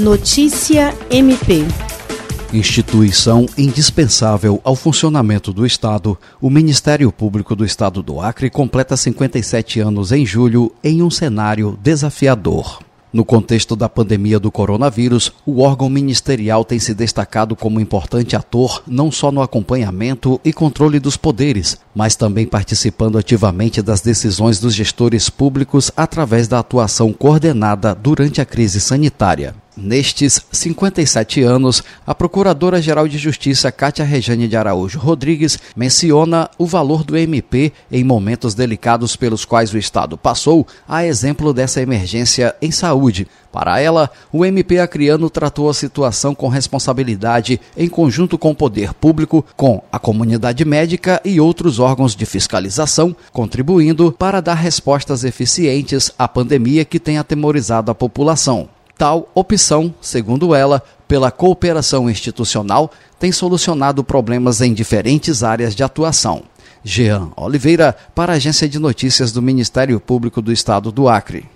Notícia MP. Instituição indispensável ao funcionamento do Estado, o Ministério Público do Estado do Acre completa 57 anos em julho em um cenário desafiador. No contexto da pandemia do coronavírus, o órgão ministerial tem se destacado como importante ator não só no acompanhamento e controle dos poderes, mas também participando ativamente das decisões dos gestores públicos através da atuação coordenada durante a crise sanitária. Nestes 57 anos, a Procuradora-Geral de Justiça Cátia Rejane de Araújo Rodrigues menciona o valor do MP em momentos delicados pelos quais o Estado passou, a exemplo dessa emergência em saúde. Para ela, o MP acriano tratou a situação com responsabilidade em conjunto com o poder público, com a comunidade médica e outros órgãos de fiscalização, contribuindo para dar respostas eficientes à pandemia que tem atemorizado a população. Tal opção, segundo ela, pela cooperação institucional, tem solucionado problemas em diferentes áreas de atuação. Jean Oliveira, para a Agência de Notícias do Ministério Público do Estado do Acre.